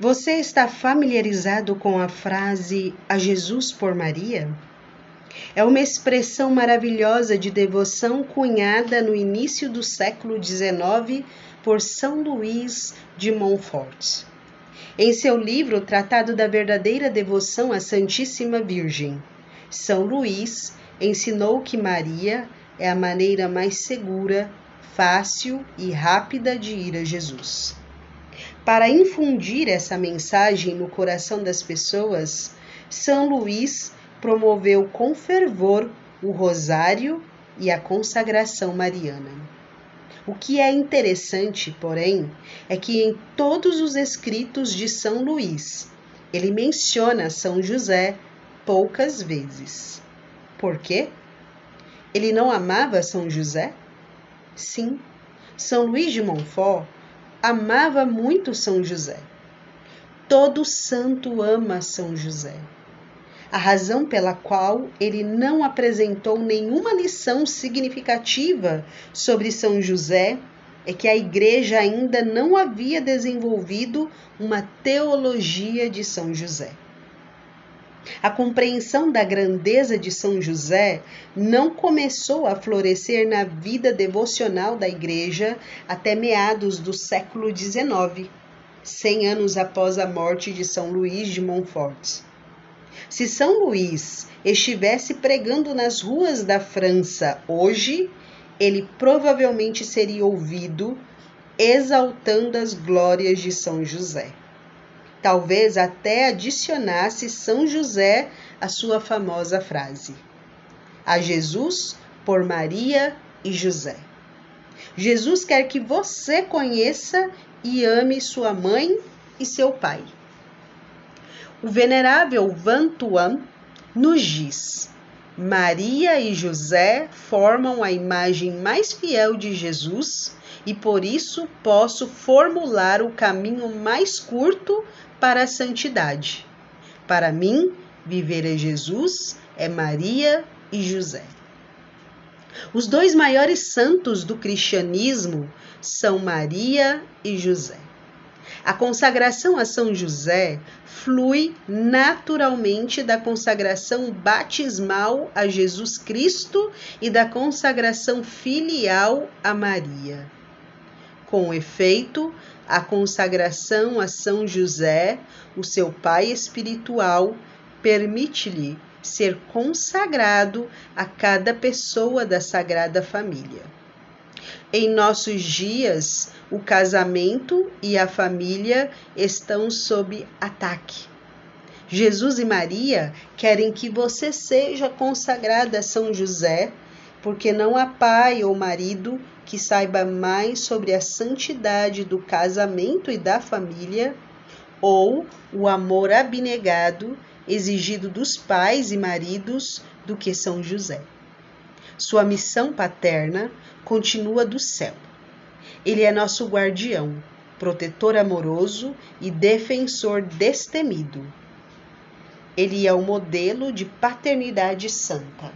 Você está familiarizado com a frase a Jesus por Maria? É uma expressão maravilhosa de devoção cunhada no início do século XIX por São Luís de Montfort. Em seu livro Tratado da Verdadeira Devoção à Santíssima Virgem, São Luís ensinou que Maria é a maneira mais segura, fácil e rápida de ir a Jesus. Para infundir essa mensagem no coração das pessoas, São Luís promoveu com fervor o rosário e a consagração mariana. O que é interessante, porém, é que em todos os escritos de São Luís, ele menciona São José poucas vezes. Por quê? Ele não amava São José? Sim, São Luís de Montfort amava muito São José. Todo santo ama São José. A razão pela qual ele não apresentou nenhuma lição significativa sobre São José é que a igreja ainda não havia desenvolvido uma teologia de São José. A compreensão da grandeza de São José não começou a florescer na vida devocional da Igreja até meados do século XIX, cem anos após a morte de São Luís de Montfort. Se São Luís estivesse pregando nas ruas da França hoje, ele provavelmente seria ouvido exaltando as glórias de São José talvez até adicionasse São José à sua famosa frase: A Jesus por Maria e José. Jesus quer que você conheça e ame sua mãe e seu pai. O venerável Van Tuan nos diz: Maria e José formam a imagem mais fiel de Jesus e por isso posso formular o caminho mais curto para a santidade. Para mim, viver é Jesus, é Maria e José. Os dois maiores santos do cristianismo são Maria e José. A consagração a São José flui naturalmente da consagração batismal a Jesus Cristo e da consagração filial a Maria. Com efeito, a consagração a São José, o seu pai espiritual, permite-lhe ser consagrado a cada pessoa da Sagrada Família. Em nossos dias, o casamento e a família estão sob ataque. Jesus e Maria querem que você seja consagrada a São José, porque não há pai ou marido que saiba mais sobre a santidade do casamento e da família, ou o amor abnegado exigido dos pais e maridos do que São José. Sua missão paterna continua do céu. Ele é nosso guardião, protetor amoroso e defensor destemido. Ele é o modelo de paternidade santa.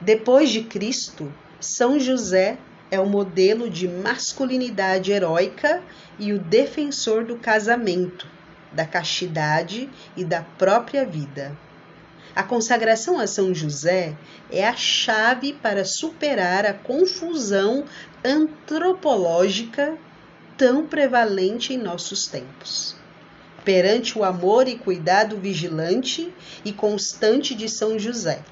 Depois de Cristo, são José é o modelo de masculinidade heróica e o defensor do casamento, da castidade e da própria vida. A consagração a São José é a chave para superar a confusão antropológica tão prevalente em nossos tempos. Perante o amor e cuidado vigilante e constante de São José,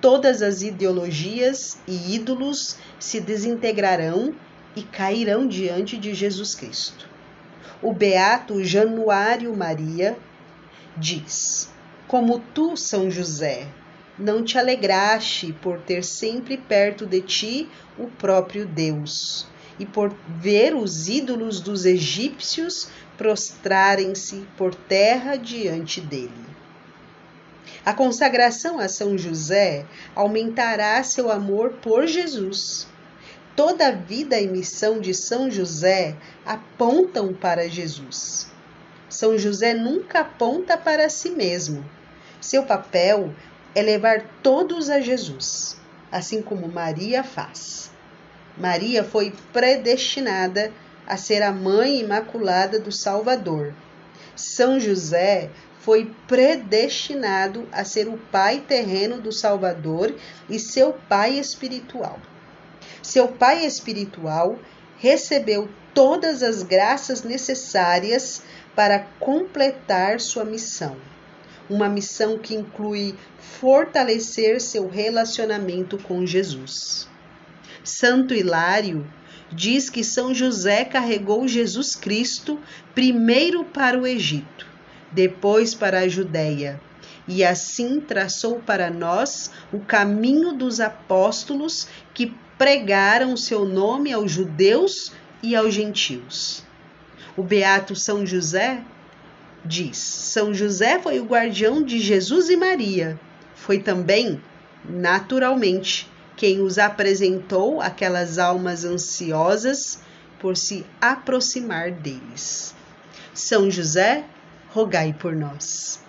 todas as ideologias e ídolos se desintegrarão e cairão diante de Jesus Cristo. O beato Januário Maria diz: Como tu, São José, não te alegraste por ter sempre perto de ti o próprio Deus e por ver os ídolos dos egípcios prostrarem-se por terra diante dele. A consagração a São José aumentará seu amor por Jesus. Toda a vida e missão de São José apontam para Jesus. São José nunca aponta para si mesmo. Seu papel é levar todos a Jesus, assim como Maria faz. Maria foi predestinada a ser a mãe imaculada do Salvador. São José foi predestinado a ser o pai terreno do Salvador e seu pai espiritual. Seu pai espiritual recebeu todas as graças necessárias para completar sua missão. Uma missão que inclui fortalecer seu relacionamento com Jesus. Santo Hilário diz que São José carregou Jesus Cristo primeiro para o Egito, depois para a Judéia, e assim traçou para nós o caminho dos apóstolos que pregaram seu nome aos judeus e aos gentios. O beato São José diz: São José foi o guardião de Jesus e Maria. Foi também, naturalmente, quem os apresentou aquelas almas ansiosas por se aproximar deles. São José, rogai por nós.